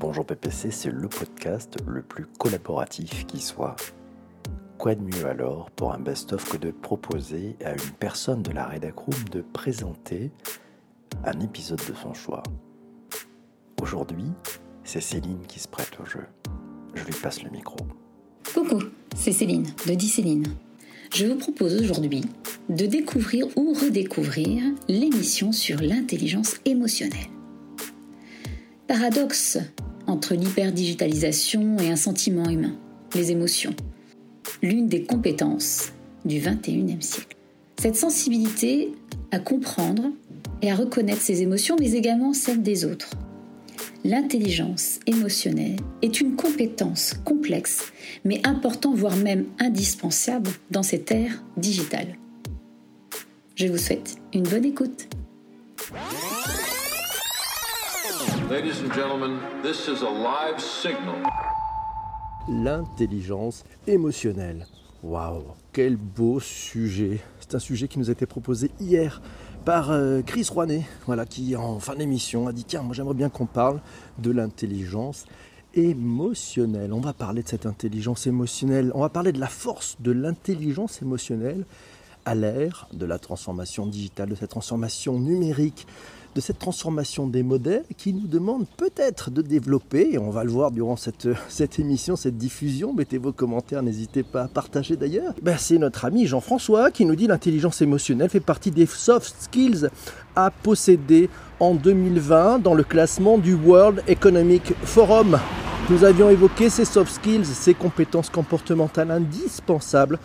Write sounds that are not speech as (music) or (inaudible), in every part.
Bonjour PPC, c'est le podcast le plus collaboratif qui soit. Quoi de mieux alors pour un best-of que de proposer à une personne de la Redacroom de présenter un épisode de son choix? Aujourd'hui, c'est Céline qui se prête au jeu. Je lui passe le micro. Coucou, c'est Céline de Céline. Je vous propose aujourd'hui de découvrir ou redécouvrir l'émission sur l'intelligence émotionnelle. Paradoxe entre l'hyperdigitalisation et un sentiment humain, les émotions, l'une des compétences du 21e siècle. Cette sensibilité à comprendre et à reconnaître ses émotions, mais également celles des autres. L'intelligence émotionnelle est une compétence complexe, mais importante, voire même indispensable dans cette ère digitale. Je vous souhaite une bonne écoute. Ladies and gentlemen, this is a live signal. L'intelligence émotionnelle. Waouh, quel beau sujet. C'est un sujet qui nous a été proposé hier par euh, Chris Rouanet, voilà, qui en fin d'émission a dit tiens, moi j'aimerais bien qu'on parle de l'intelligence émotionnelle. On va parler de cette intelligence émotionnelle, on va parler de la force de l'intelligence émotionnelle à l'ère de la transformation digitale, de cette transformation numérique, de cette transformation des modèles qui nous demande peut-être de développer, et on va le voir durant (laughs) cette, émission, cette diffusion, mettez vos commentaires, n'hésitez pas à partager d'ailleurs. Ben, c'est notre ami Jean-François qui nous dit l'intelligence émotionnelle fait partie des soft skills à posséder en 2020 dans le classement du World Economic Forum. Nous avions évoqué ces soft skills, ces compétences comportementales indispensables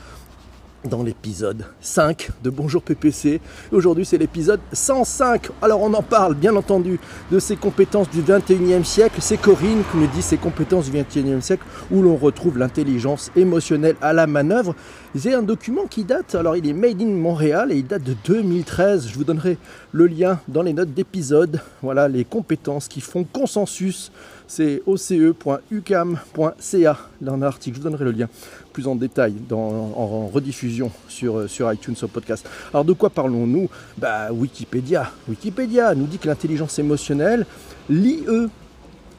dans l'épisode 5 de Bonjour PPC. Aujourd'hui, c'est l'épisode 105. Alors, on en parle, bien entendu, de ces compétences du 21e siècle. C'est Corinne qui nous dit ces compétences du 21e siècle où l'on retrouve l'intelligence émotionnelle à la manœuvre. C'est un document qui date, alors il est made in Montréal et il date de 2013. Je vous donnerai le lien dans les notes d'épisode. Voilà les compétences qui font consensus. C'est oce.ucam.ca dans l'article. Je vous donnerai le lien plus en détail en, rediffusion sur, euh, sur iTunes au podcast. Alors de quoi parlons-nous? Bah Wikipédia. Wikipédia nous dit que l'intelligence émotionnelle, l'IE,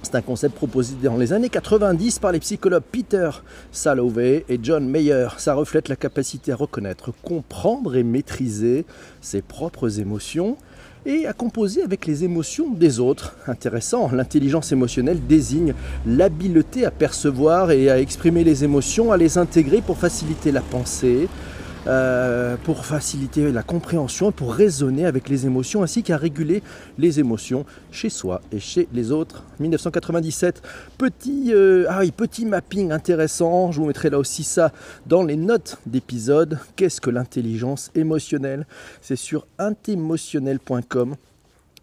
c'est un concept proposé dans les années 90 par les psychologues Peter Salovey et John Mayer. Ça reflète la capacité à reconnaître, comprendre et maîtriser ses propres émotions et à composer avec les émotions des autres. Intéressant, l'intelligence émotionnelle désigne l'habileté à percevoir et à exprimer les émotions, à les intégrer pour faciliter la pensée, euh, pour faciliter la compréhension, pour raisonner avec les émotions, ainsi qu'à réguler les émotions chez soi et chez les autres. 1997, petit, euh, ah oui, petit mapping intéressant, je vous mettrai là aussi ça dans les notes d'épisode. Qu'est-ce que l'intelligence émotionnelle? C'est sur intemotionnel.com.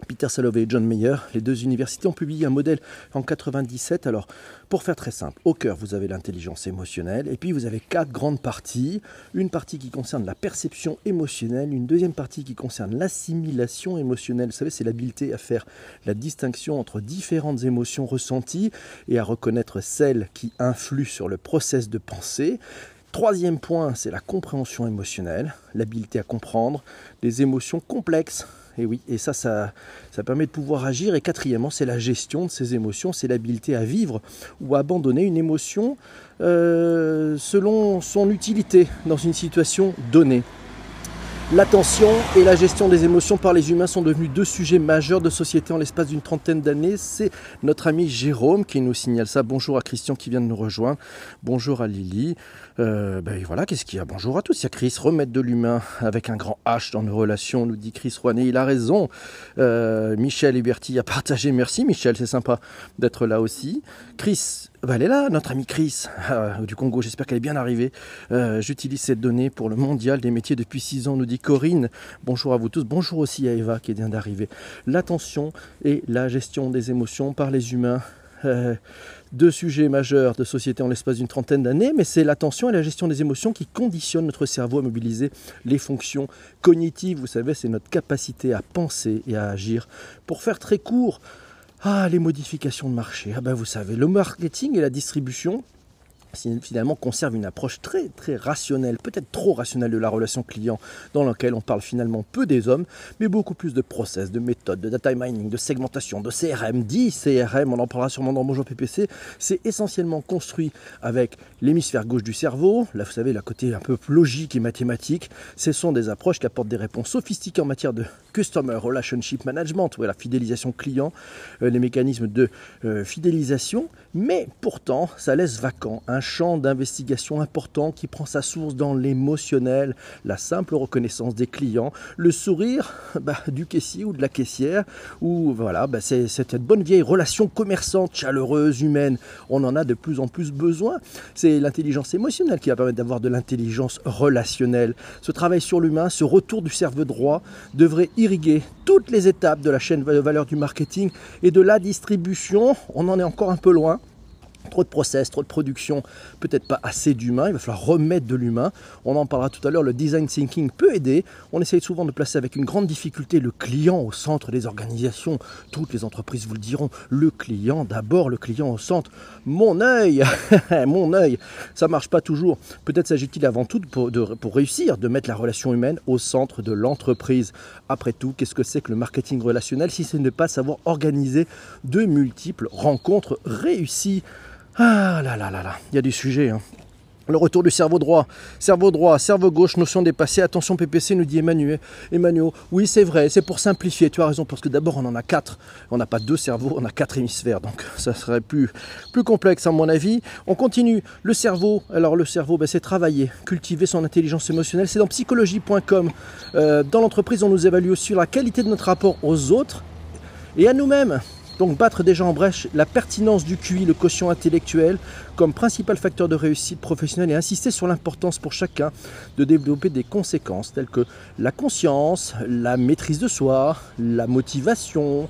Peter Salovey et John Mayer, les deux universités ont publié un modèle en 97. Alors, pour faire très simple, au cœur, vous avez l'intelligence émotionnelle, et puis vous avez quatre grandes parties. Une partie qui concerne la perception émotionnelle, une deuxième partie qui concerne l'assimilation émotionnelle. Vous savez, c'est l'habileté à faire la distinction entre différentes émotions ressenties et à reconnaître celles qui influent sur le process de pensée. Troisième point, c'est la compréhension émotionnelle, l'habileté à comprendre des émotions complexes et oui, et ça, ça, permet de pouvoir agir. Et quatrièmement, c'est la gestion de ces émotions, c'est l'habileté à vivre ou abandonner une émotion euh, selon son utilité dans une situation donnée. L'attention et la gestion des émotions par les humains sont devenus deux sujets majeurs de société en l'espace d'une trentaine d'années. C'est notre ami Jérôme qui nous signale ça. Bonjour à Christian qui vient de nous rejoindre. Bonjour à Lily. Euh, ben voilà, qu'est-ce qu'il y a? Bonjour à tous. Il y a Chris, remettre de l'humain avec un grand H dans nos relations, nous dit Chris Rouanet. Il a raison. Euh, Michel Huberti a partagé. Merci Michel, c'est sympa d'être là aussi. Chris, bah, elle est là, notre amie Chris ah, du Congo. J'espère qu'elle est bien arrivée. Euh, j'utilise cette donnée pour le mondial des métiers depuis 6 ans, nous dit Corinne. Bonjour à vous tous. Bonjour aussi à Eva qui vient d'arriver. L'attention et la gestion des émotions par les humains. Euh, deux sujets majeurs de société en l'espace d'une trentaine d'années, mais c'est l'attention et la gestion des émotions qui conditionnent notre cerveau à mobiliser les fonctions cognitives. Vous savez, c'est notre capacité à penser et à agir. Pour faire très court, ah, les modifications de marché. Ah ben vous savez, le marketing et la distribution finalement conserve une approche très très rationnelle, peut-être trop rationnelle de la relation client, dans laquelle on parle finalement peu des hommes, mais beaucoup plus de process, de méthodes, de data mining, de segmentation, de CRM, dit CRM, on en parlera sûrement dans Bonjour PPC, c'est essentiellement construit avec l'hémisphère gauche du cerveau, là vous savez la côté un peu logique et mathématique, ce sont des approches qui apportent des réponses sophistiquées en matière de Customer Relationship Management, la fidélisation client, euh, les mécanismes de euh, fidélisation, mais pourtant ça laisse vacant un champ d'investigation important qui prend sa source dans l'émotionnel, la simple reconnaissance des clients, le sourire (laughs) bah, du caissier ou de la caissière, ou voilà, bah, c'est cette bonne vieille relation commerçante, chaleureuse, humaine. On en a de plus en plus besoin. C'est l'intelligence émotionnelle qui va permettre d'avoir de l'intelligence relationnelle. Ce travail sur l'humain, ce retour du cerveau droit devrait irriguer toutes les étapes de la chaîne de valeur du marketing et de la distribution. On en est encore un peu loin. Trop de process, trop de production, peut-être pas assez d'humain, il va falloir remettre de l'humain. On en parlera tout à l'heure, le design thinking peut aider. On essaye souvent de placer avec une grande difficulté le client au centre des organisations. Toutes les entreprises vous le diront, le client d'abord, le client au centre. Mon œil, (laughs) mon œil, ça marche pas toujours. Peut-être s'agit-il avant tout pour, pour réussir de mettre la relation humaine au centre de l'entreprise. Après tout, qu'est-ce que c'est que le marketing relationnel si ce n'est pas savoir organiser de multiples rencontres réussies? Ah là là là là, il y a des sujets. Hein. Le retour du cerveau droit, cerveau droit, cerveau gauche, notion dépassée. Attention PPC, nous dit Emmanuel. Emmanuel, oui c'est vrai, c'est pour simplifier, tu as raison, parce que d'abord on en a quatre. On n'a pas deux cerveaux, on a quatre hémisphères, donc ça serait plus, plus complexe à mon avis. On continue. Le cerveau, alors le cerveau, ben, c'est travailler, cultiver son intelligence émotionnelle. C'est dans psychologie.com. Euh, dans l'entreprise, on nous évalue aussi la qualité de notre rapport aux autres et à nous-mêmes. Donc battre déjà en brèche la pertinence du QI, le quotient intellectuel, comme principal facteur de réussite professionnelle et insister sur l'importance pour chacun de développer des conséquences telles que la conscience, la maîtrise de soi, la motivation,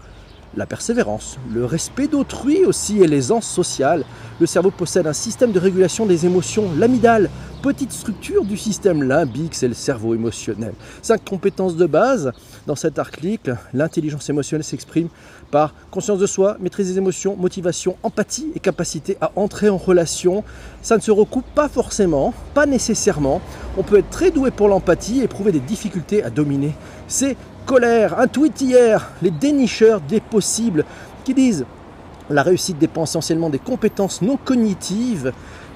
la persévérance, le respect d'autrui aussi et l'aisance sociale. Le cerveau possède un système de régulation des émotions, l'amidale, petite structure du système limbique, c'est le cerveau émotionnel. Cinq compétences de base. Dans cet article, l'intelligence émotionnelle s'exprime par conscience de soi, maîtrise des émotions, motivation, empathie et capacité à entrer en relation. Ça ne se recoupe pas forcément, pas nécessairement. On peut être très doué pour l'empathie et éprouver des difficultés à dominer ses colères. Un tweet hier, les dénicheurs des possibles qui disent la réussite dépend essentiellement des compétences non cognitives,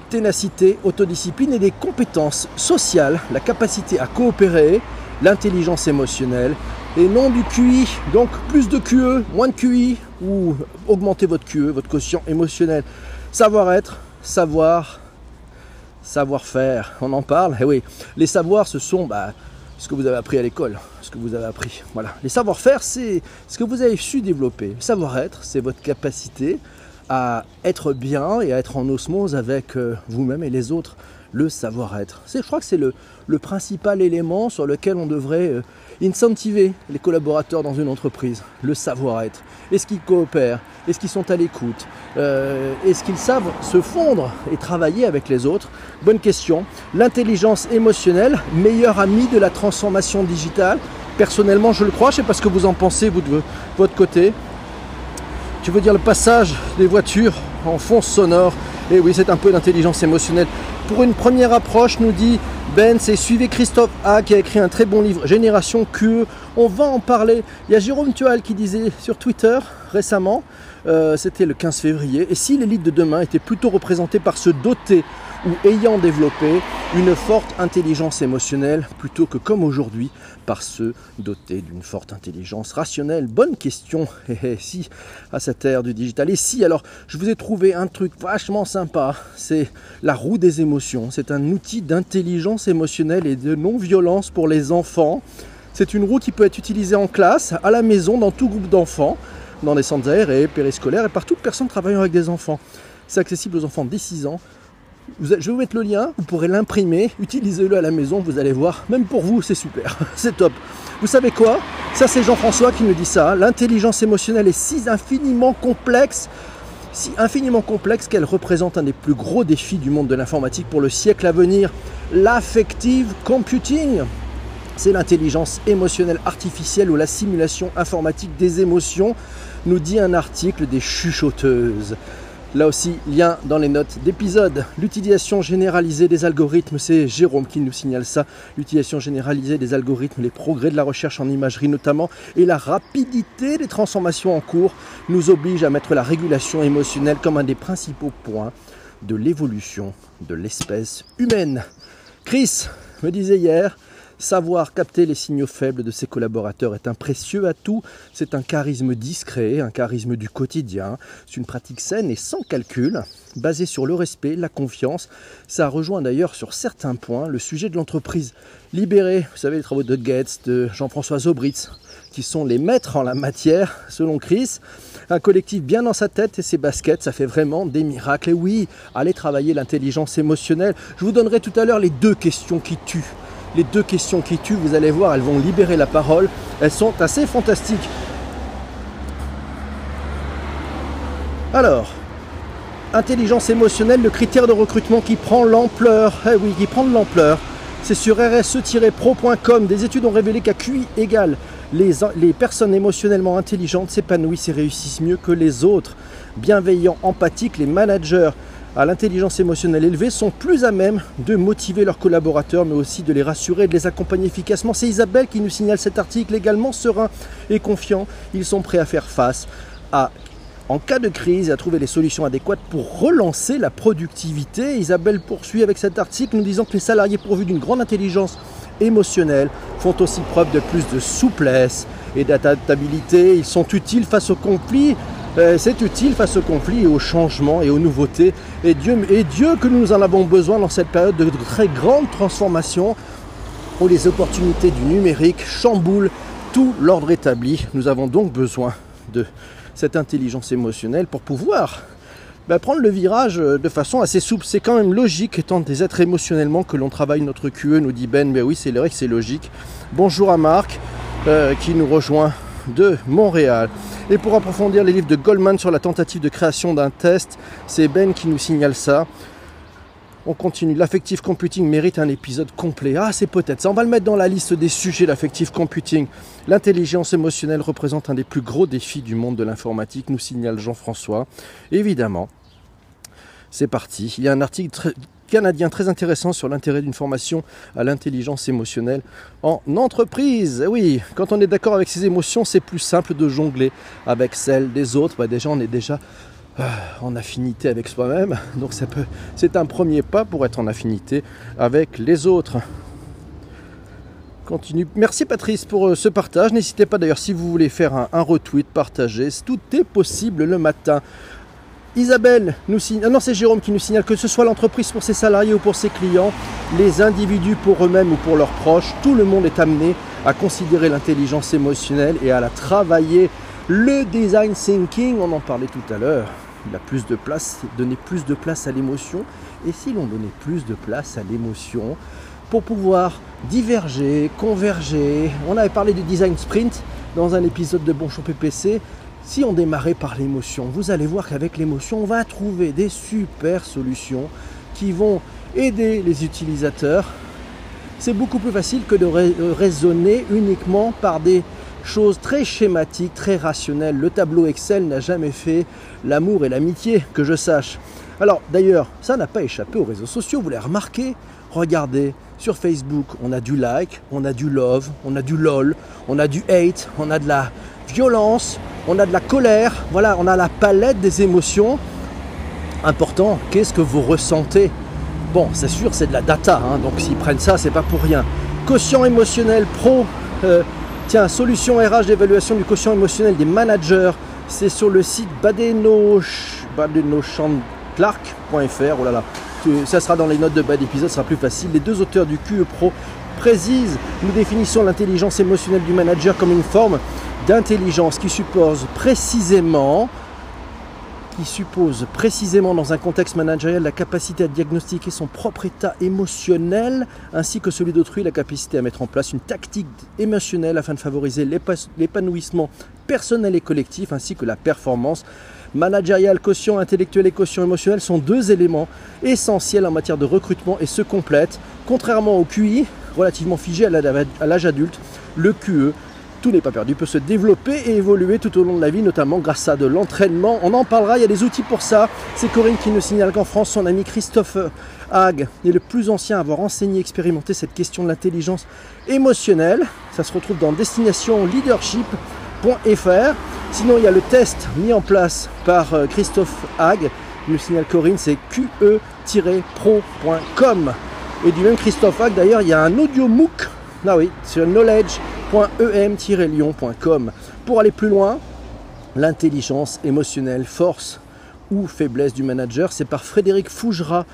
ténacité, autodiscipline et des compétences sociales, la capacité à coopérer, l'intelligence émotionnelle et non du QI. Donc plus de QE, moins de QI ou augmenter votre QE, votre quotient émotionnel. Savoir-être, savoir, savoir-faire. On en parle? Eh oui, les savoirs, ce sont bah, ce que vous avez appris à l'école, ce que vous avez appris. Voilà. Les savoir-faire, c'est ce que vous avez su développer. Savoir-être, c'est votre capacité à être bien et à être en osmose avec euh, vous-même et les autres. Le savoir-être. Je crois que c'est le, principal élément sur lequel on devrait euh, incentiver les collaborateurs dans une entreprise, le savoir-être. Est-ce qu'ils coopèrent? Est-ce qu'ils sont à l'écoute? Euh, Est-ce qu'ils savent se fondre et travailler avec les autres? Bonne question. L'intelligence émotionnelle, meilleur ami de la transformation digitale? Personnellement, je le crois. Je ne sais pas ce que vous en pensez, vous, de votre côté. Tu veux dire le passage des voitures en fond sonore? Et eh oui, c'est un peu d'intelligence émotionnelle. Pour une première approche, nous dit Ben, c'est suivez Christophe A qui a écrit un très bon livre, Génération QE. On va en parler. Il y a Jérôme Tual qui disait sur Twitter récemment, euh, c'était le 15 février, et si l'élite de demain était plutôt représentée par ce doté ou ayant développé une forte intelligence émotionnelle plutôt que comme aujourd'hui par ceux dotés d'une forte intelligence rationnelle Bonne question. (laughs) Et si à cette ère du digital. Et si alors je vous ai trouvé un truc vachement sympa, c'est la roue des émotions. C'est un outil d'intelligence émotionnelle et de non-violence pour les enfants. C'est une roue qui peut être utilisée en classe, à la maison, dans tout groupe d'enfants, dans les centres aérés, périscolaires et par toute personne travaillant avec des enfants. C'est accessible aux enfants dès 6 ans je vais vous mettre le lien, vous pourrez l'imprimer, utilisez-le à la maison, vous allez voir, même pour vous c'est super, (laughs) c'est top. Vous savez quoi? Ça c'est Jean-François qui me dit ça, l'intelligence émotionnelle est si infiniment complexe, si infiniment complexe qu'elle représente un des plus gros défis du monde de l'informatique pour le siècle à venir, l'affective computing. C'est l'intelligence émotionnelle artificielle ou la simulation informatique des émotions, nous dit un article des chuchoteuses. Là aussi, lien dans les notes d'épisode. L'utilisation généralisée des algorithmes, c'est Jérôme qui nous signale ça. L'utilisation généralisée des algorithmes, les progrès de la recherche en imagerie notamment, et la rapidité des transformations en cours nous oblige à mettre la régulation émotionnelle comme un des principaux points de l'évolution de l'espèce humaine. Chris me disait hier, Savoir capter les signaux faibles de ses collaborateurs est un précieux atout. C'est un charisme discret, un charisme du quotidien. C'est une pratique saine et sans calcul, basée sur le respect, la confiance. Ça rejoint d'ailleurs sur certains points le sujet de l'entreprise libérée. Vous savez, les travaux de Goetz, de Jean-François Zobritz, qui sont les maîtres en la matière, selon Chris. Un collectif bien dans sa tête et ses baskets, ça fait vraiment des miracles. Et oui, allez travailler l'intelligence émotionnelle. Je vous donnerai tout à l'heure les deux questions qui tuent les deux questions qui tuent, vous allez voir, elles vont libérer la parole. Elles sont assez fantastiques. Alors, intelligence émotionnelle, le critère de recrutement qui prend l'ampleur. Eh oui, qui prend de l'ampleur. C'est sur rse-pro.com. Des études ont révélé qu'à QI égale, les, les personnes émotionnellement intelligentes s'épanouissent et réussissent mieux que les autres. Bienveillants, empathiques, les managers à l'intelligence émotionnelle élevée sont plus à même de motiver leurs collaborateurs, mais aussi de les rassurer et de les accompagner efficacement. C'est Isabelle qui nous signale cet article également serein et confiant. Ils sont prêts à faire face à en cas de crise et à trouver les solutions adéquates pour relancer la productivité. Isabelle poursuit avec cet article nous disant que les salariés pourvus d'une grande intelligence émotionnelle font aussi preuve de plus de souplesse et d'adaptabilité. Ils sont utiles face aux conflits c'est utile face au conflit et au changement et aux nouveautés. Et Dieu, que nous en avons besoin dans cette période de très grande transformation où les opportunités du numérique chamboulent tout l'ordre établi. Nous avons donc besoin de cette intelligence émotionnelle pour pouvoir bah, prendre le virage de façon assez souple. C'est quand même logique, étant des êtres émotionnellement, que l'on travaille notre QE, nous dit Ben. Mais oui, c'est vrai que c'est logique. Bonjour à Marc, euh, qui nous rejoint de Montréal. Et pour approfondir les livres de Goldman sur la tentative de création d'un test, c'est Ben qui nous signale ça. On continue. L'affective computing mérite un épisode complet. Ah, c'est peut-être ça. On va le mettre dans la liste des sujets, l'affective computing. L'intelligence émotionnelle représente un des plus gros défis du monde de l'informatique, nous signale Jean-François. Évidemment, c'est parti. Il y a un article très, canadien très intéressant sur l'intérêt d'une formation à l'intelligence émotionnelle en entreprise. Oui, quand on est d'accord avec ses émotions, c'est plus simple de jongler avec celles des autres. Bah, déjà, on est déjà euh, en affinité avec soi-même, donc ça peut, c'est un premier pas pour être en affinité avec les autres. Continue. Merci Patrice pour euh, ce partage. N'hésitez pas d'ailleurs si vous voulez faire un, un retweet, partager. Tout est possible le matin. Isabelle nous signale, ah non c'est Jérôme qui nous signale que ce soit l'entreprise pour ses salariés ou pour ses clients, les individus pour eux-mêmes ou pour leurs proches, tout le monde est amené à considérer l'intelligence émotionnelle et à la travailler. Le design thinking, on en parlait tout à l'heure, il a plus de place, donner plus de place à l'émotion. Et si l'on donnait plus de place à l'émotion pour pouvoir diverger, converger, on avait parlé du design sprint dans un épisode de Bonjour PPC, si on démarrait par l'émotion, vous allez voir qu'avec l'émotion, on va trouver des super solutions qui vont aider les utilisateurs. C'est beaucoup plus facile que de raisonner uniquement par des choses très schématiques, très rationnelles. Le tableau Excel n'a jamais fait l'amour et l'amitié, que je sache. Alors d'ailleurs, ça n'a pas échappé aux réseaux sociaux, vous l'avez remarqué. Regardez, sur Facebook, on a du like, on a du love, on a du lol, on a du hate, on a de la violence, on a de la colère, voilà, on a la palette des émotions. Important, qu'est-ce que vous ressentez? Bon, c'est sûr, c'est de la data, hein, donc s'ils prennent ça, c'est pas pour rien. Quotient émotionnel pro, euh, tiens, solution RH d'évaluation du quotient émotionnel des managers, c'est sur le site badeno, badenochandclark.fr, oh là là, ça sera dans les notes de bas d'épisode, ce sera plus facile. Les deux auteurs du QE Pro précisent, nous définissons l'intelligence émotionnelle du manager comme une forme d'intelligence qui suppose précisément qui suppose précisément dans un contexte managérial la capacité à diagnostiquer son propre état émotionnel ainsi que celui d'autrui, la capacité à mettre en place une tactique émotionnelle afin de favoriser l'épanouissement personnel et collectif ainsi que la performance managériale, quotient intellectuel et quotient émotionnel sont deux éléments essentiels en matière de recrutement et se complètent. Contrairement au QI, relativement figé à l'âge adulte, le QE tout n'est pas perdu, peut se développer et évoluer tout au long de la vie, notamment grâce à de l'entraînement. On en parlera, il y a des outils pour ça. C'est Corinne qui nous signale qu'en France, son ami Christophe Hague est le plus ancien à avoir enseigné expérimenté cette question de l'intelligence émotionnelle. Ça se retrouve dans Destination Leadership.fr. Sinon, il y a le test mis en place par euh, Christophe Hague. Il nous signale Corinne, c'est qe-pro.com. Et du même Christophe Hague, d'ailleurs, il y a un audio MOOC, ah oui, sur knowledge.em-lyon.com. Pour aller plus loin, l'intelligence émotionnelle, force ou faiblesse du manager, c'est par Frédéric Fougera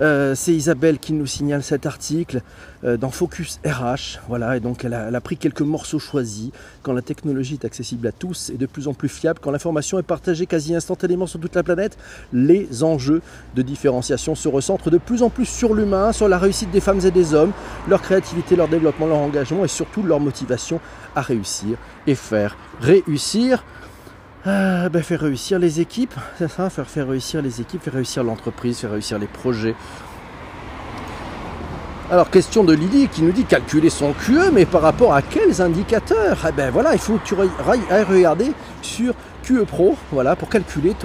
euh, c'est Isabelle qui nous signale cet article euh, dans Focus RH. Voilà, et donc elle a, pris quelques morceaux choisis. Quand la technologie est accessible à tous et de plus en plus fiable, quand l'information est partagée quasi instantanément sur toute la planète, les enjeux de différenciation se recentrent de plus en plus sur l'humain, sur la réussite des femmes et des hommes, leur créativité, leur développement, leur engagement et surtout leur motivation à réussir et faire réussir. Euh, ben, faire réussir les équipes, c'est ça, faire, faire réussir les équipes, faire réussir l'entreprise, faire réussir les projets. Alors, question de Lydie qui nous dit calculer son QE, mais par rapport à quels indicateurs? Eh ben voilà, il faut que tu regarder sur QE Pro, voilà, pour calculer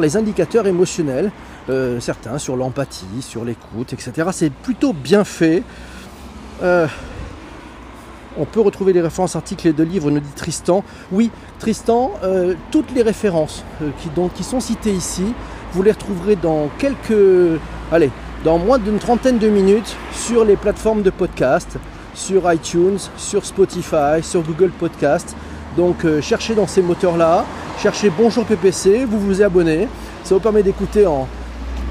les indicateurs émotionnels, euh, certains sur l'empathie, sur l'écoute, etc. C'est plutôt bien fait. Euh, on peut retrouver les références articles de livres, nous dit Tristan. Oui, Tristan, euh, toutes les références euh, qui, sont citées ici, vous les retrouverez dans quelques. Allez, dans moins d'une trentaine de minutes sur les plateformes de podcast, sur iTunes, sur Spotify, sur Google Podcast. Donc euh, cherchez dans ces moteurs-là, cherchez Bonjour PPC, vous vous abonnez. Ça vous permet d'écouter en,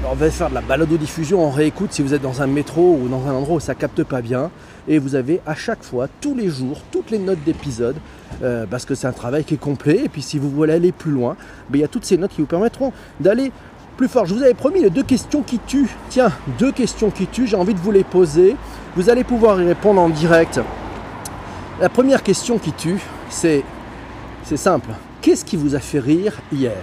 on va faire de la balade diffusion en réécoute si vous êtes dans un métro ou dans un endroit où ça capte pas bien. Et vous avez à chaque fois, tous les jours, toutes les notes d'épisode, euh, parce que c'est un travail qui est complet. Et puis si vous voulez aller plus loin, ben, il y a toutes ces notes qui vous permettront d'aller plus fort. Je vous avais promis les deux questions qui tuent. Tiens, deux questions qui tuent, j'ai envie de vous les poser. Vous allez pouvoir y répondre en direct. La première question qui tue, c'est, c'est simple. Qu'est-ce qui vous a fait rire hier?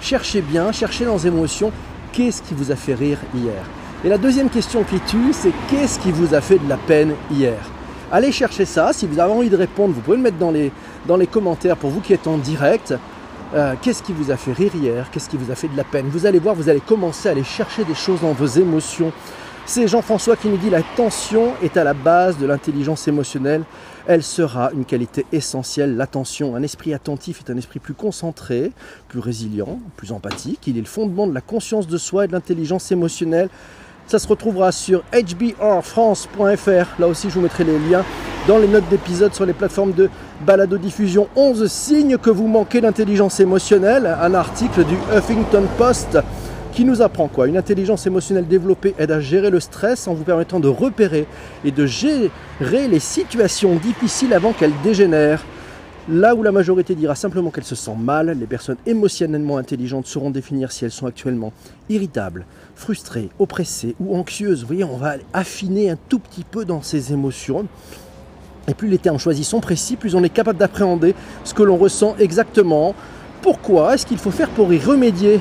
Cherchez bien, cherchez dans émotions qu'est-ce qui vous a fait rire hier? Et la deuxième question qui tue, c'est qu'est-ce qui vous a fait de la peine hier? Allez chercher ça, si vous avez envie de répondre, vous pouvez le mettre dans les, dans les commentaires pour vous qui êtes en direct. Euh, qu'est-ce qui vous a fait rire hier? Qu'est-ce qui vous a fait de la peine? Vous allez voir, vous allez commencer à aller chercher des choses dans vos émotions. C'est Jean-François qui nous dit la tension est à la base de l'intelligence émotionnelle. Elle sera une qualité essentielle. L'attention, un esprit attentif est un esprit plus concentré, plus résilient, plus empathique. Il est le fondement de la conscience de soi et de l'intelligence émotionnelle. Ça se retrouvera sur hbrfrance.fr. Là aussi, je vous mettrai les liens dans les notes d'épisode sur les plateformes de balado-diffusion. 11 signes que vous manquez d'intelligence émotionnelle. Un article du Huffington Post qui nous apprend quoi? Une intelligence émotionnelle développée aide à gérer le stress en vous permettant de repérer et de gérer les situations difficiles avant qu'elles dégénèrent. Là où la majorité dira simplement qu'elle se sent mal, les personnes émotionnellement intelligentes sauront définir si elles sont actuellement irritables, frustrées, oppressées ou anxieuses. Vous voyez, on va affiner un tout petit peu dans ces émotions. Et plus les termes choisis sont précis, plus on est capable d'appréhender ce que l'on ressent exactement. Pourquoi Est-ce qu'il faut faire pour y remédier?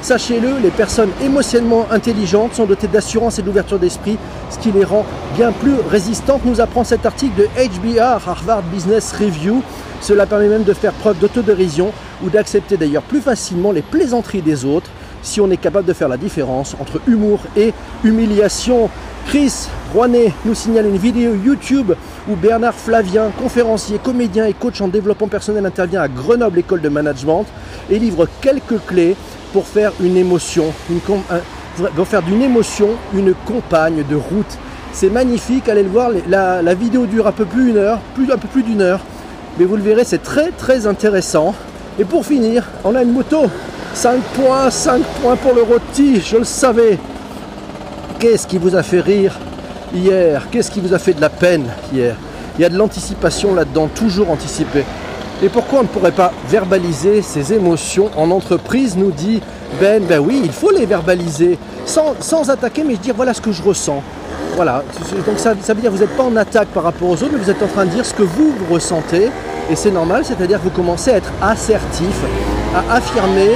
Sachez-le, les personnes émotionnellement intelligentes sont dotées d'assurance et d'ouverture d'esprit, ce qui les rend bien plus résistantes, nous apprend cet article de HBR, Harvard Business Review. Cela permet même de faire preuve d'autodérision ou d'accepter d'ailleurs plus facilement les plaisanteries des autres si on est capable de faire la différence entre humour et humiliation. Chris Rouanet nous signale une vidéo YouTube où Bernard Flavien, conférencier, comédien et coach en développement personnel, intervient à Grenoble École de Management et livre quelques clés pour faire une émotion, pour faire d'une émotion une compagne de route. C'est magnifique, allez le voir, la, vidéo dure un peu plus une heure, un peu plus d'une heure, mais vous le verrez, c'est très très intéressant. Et pour finir, on a une moto, 5 points, 5 points pour le rôti, je le savais. Qu'est-ce qui vous a fait rire hier? Qu'est-ce qui vous a fait de la peine hier? Il y a de l'anticipation là-dedans, toujours anticipé. Et pourquoi on ne pourrait pas verbaliser ces émotions en entreprise, nous dit Ben, ben oui, il faut les verbaliser, sans, attaquer, mais dire voilà ce que je ressens. Voilà, donc ça, veut dire que vous n'êtes pas en attaque par rapport aux autres, mais vous êtes en train de dire ce que vous, ressentez, et c'est normal, c'est-à-dire que vous commencez à être assertif, à affirmer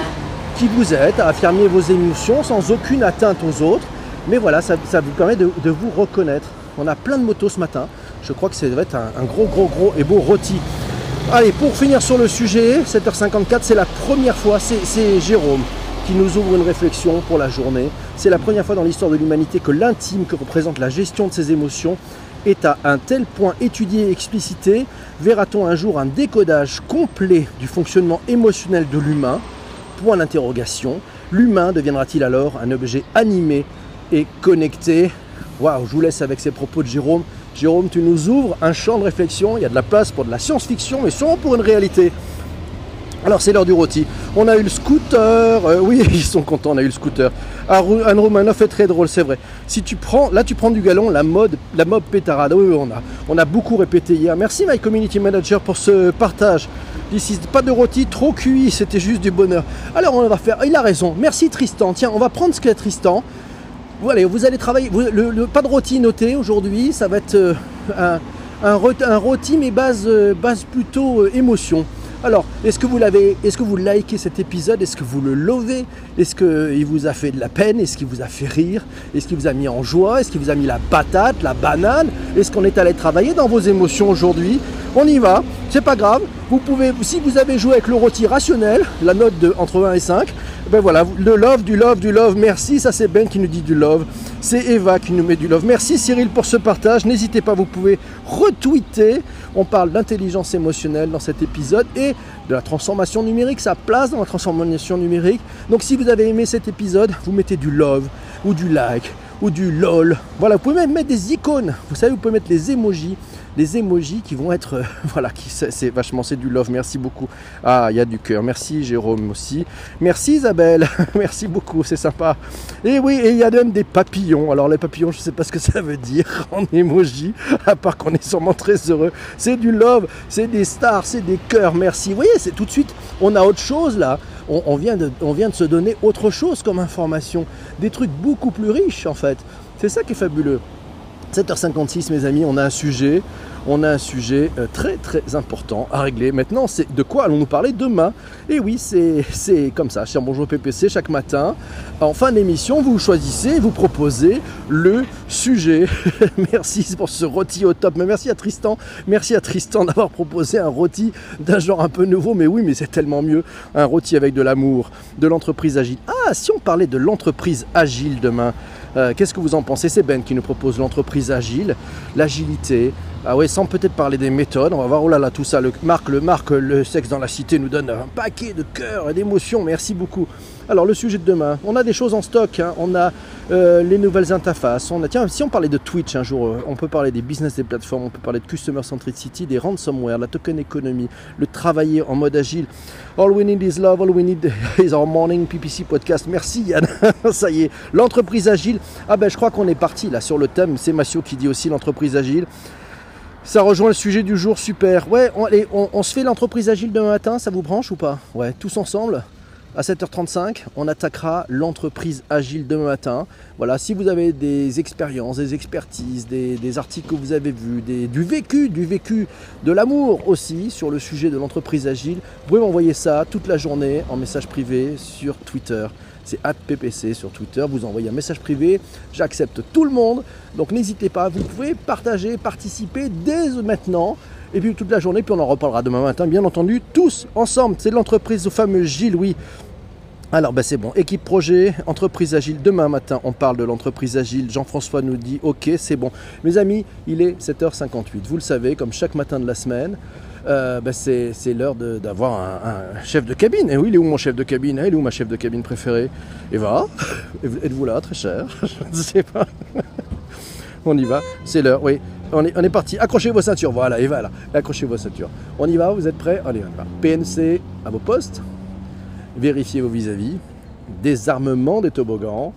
qui vous êtes, à affirmer vos émotions sans aucune atteinte aux autres, mais voilà, ça, vous permet de, vous reconnaître. On a plein de motos ce matin, je crois que ça va être un, un gros, gros, gros et beau rôti. Allez, pour finir sur le sujet, 7h54, c'est la première fois, c'est Jérôme qui nous ouvre une réflexion pour la journée. C'est la première fois dans l'histoire de l'humanité que l'intime que représente la gestion de ses émotions est à un tel point étudié et explicité. Verra-t-on un jour un décodage complet du fonctionnement émotionnel de l'humain? Point d'interrogation. L'humain deviendra-t-il alors un objet animé et connecté? Waouh, je vous laisse avec ces propos de Jérôme. Jérôme, tu nous ouvres un champ de réflexion. Il y a de la place pour de la science-fiction, mais sûrement pour une réalité. Alors c'est l'heure du rôti. On a eu le scooter. Euh, oui, (laughs) ils sont contents, on a eu le scooter. Anne Romanoff est très drôle, c'est vrai. Si tu prends, là tu prends du galon, la mode, la mode pétarade. Oui, on a, beaucoup répété hier. Merci My Community Manager pour ce partage. Pas de rôti, trop cuit, c'était juste du bonheur. Alors on va faire. Il a raison. Merci Tristan. Tiens, on va prendre ce qu'est Tristan. Voilà, vous allez travailler. le, pas de rôti noté aujourd'hui, ça va être euh, un, un, rôti, mais base, euh, base plutôt émotion. Alors, est-ce que vous l'avez, est-ce que vous likez cet épisode? Est-ce que vous le lovez? Est-ce qu'il vous a fait de la peine? Est-ce qu'il vous a fait rire? Est-ce qu'il vous a mis en joie? Est-ce qu'il vous a mis la patate, la banane? Est-ce qu'on est allé travailler dans vos émotions aujourd'hui? On y va, c'est pas grave. Vous pouvez, si vous avez joué avec le rôti rationnel, la note de entre 1 et 5, ben voilà, le love, du love, du love, merci, ça c'est Ben qui nous dit du love. C'est Eva qui nous met du love. Merci Cyril pour ce partage. N'hésitez pas, vous pouvez retweeter. On parle d'intelligence émotionnelle dans cet épisode et de la transformation numérique, sa place dans la transformation numérique. Donc si vous avez aimé cet épisode, vous mettez du love ou du like ou du lol. Voilà, vous pouvez même mettre des icônes. Vous savez, vous pouvez mettre les emojis les emojis qui vont être, (laughs) voilà, qui c'est vachement, c'est du love. Merci beaucoup. Ah, il y a du cœur. Merci Jérôme aussi. Merci Isabelle. (laughs) Merci beaucoup, c'est sympa. Et oui, et il y a même des papillons. Alors les papillons, je ne sais pas ce que ça veut dire (laughs) en emoji, à part qu'on est sûrement très heureux. C'est du love, c'est des stars, c'est des cœurs. Merci. Vous voyez, c'est tout de suite, on a autre chose là. On, vient de, on vient de se donner autre chose comme information. Des trucs beaucoup plus riches en fait. C'est ça qui est fabuleux. 7h56 mes amis, on a un sujet, on a un sujet euh, très très important à régler. Maintenant, c'est de quoi allons-nous parler demain? Et oui, c'est comme ça, cher Bonjour PPC, chaque matin, en fin d'émission, vous choisissez, vous proposez le sujet. (laughs) merci pour ce rôti au top, mais merci à Tristan, merci à Tristan d'avoir proposé un rôti d'un genre un peu nouveau, mais oui, mais c'est tellement mieux, un rôti avec de l'amour, de l'entreprise agile. Ah, si on parlait de l'entreprise agile demain, euh, qu'est-ce que vous en pensez? C'est Ben qui nous propose l'entreprise agile, l'agilité. Ah ouais, sans peut-être parler des méthodes. On va voir, oh là là, tout ça. Le Marc, le Marc, le sexe dans la cité nous donne un paquet de cœur et d'émotions. Merci beaucoup. Alors le sujet de demain, on a des choses en stock, hein. on a euh, les nouvelles interfaces, on a, tiens, si on parlait de Twitch un jour, euh, on peut parler des business des plateformes, on peut parler de Customer Centricity, des ransomware, la token economy, le travailler en mode agile. All we need is love, all we need (laughs) is our morning PPC podcast. Merci Yann, (laughs) ça y est, l'entreprise agile. Ah ben je crois qu'on est parti là sur le thème, c'est Massio qui dit aussi l'entreprise agile. Ça rejoint le sujet du jour, super. Ouais, on, on se fait l'entreprise agile demain matin, ça vous branche ou pas? Ouais, tous ensemble? À 7h35, on attaquera l'entreprise agile demain matin. Voilà, si vous avez des expériences, des expertises, des, articles que vous avez vus, du vécu, du vécu, de l'amour aussi sur le sujet de l'entreprise agile, vous pouvez m'envoyer ça toute la journée en message privé sur Twitter. C'est @ppc sur Twitter. Vous envoyez un message privé. J'accepte tout le monde. Donc n'hésitez pas. Vous pouvez partager, participer dès maintenant. Et puis toute la journée, puis on en reparlera demain matin, bien entendu, tous ensemble. C'est l'entreprise, au fameux Gilles, oui. Alors ben c'est bon, équipe projet, entreprise agile, demain matin on parle de l'entreprise agile, Jean-François nous dit ok c'est bon. Mes amis, il est 7h58, vous le savez, comme chaque matin de la semaine, euh, ben, c'est l'heure d'avoir un, chef de cabine. Et oui, il est où mon chef de cabine Il est où ma chef de cabine préférée? Eva? (laughs) Êtes-vous là, très cher (laughs) Je ne sais pas. (laughs) on y va, c'est l'heure, oui. On est, on est parti, accrochez vos ceintures, voilà, Eva là, accrochez vos ceintures. On y va, vous êtes prêts? Allez, on y va. PNC à vos postes vérifiez vos vis-à-vis, désarmement des toboggans.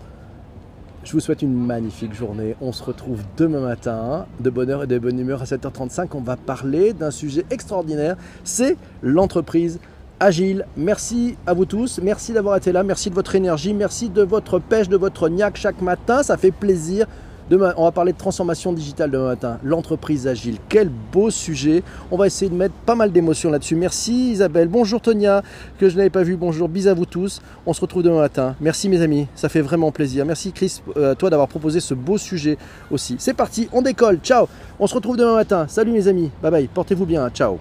Je vous souhaite une magnifique journée. On se retrouve demain matin, de bonne heure et de bonne humeur à 7h35. On va parler d'un sujet extraordinaire, c'est l'entreprise agile. Merci à vous tous, merci d'avoir été là, merci de votre énergie, merci de votre pêche, de votre niaque chaque matin, ça fait plaisir. Demain, on va parler de transformation digitale demain matin, l'entreprise agile. Quel beau sujet. On va essayer de mettre pas mal d'émotions là-dessus. Merci Isabelle. Bonjour Tonia, que je n'avais pas vu. Bonjour, bis à vous tous. On se retrouve demain matin. Merci mes amis, ça fait vraiment plaisir. Merci Chris, euh, toi d'avoir proposé ce beau sujet aussi. C'est parti, on décolle. Ciao. On se retrouve demain matin. Salut mes amis. Bye bye. Portez-vous bien. Ciao.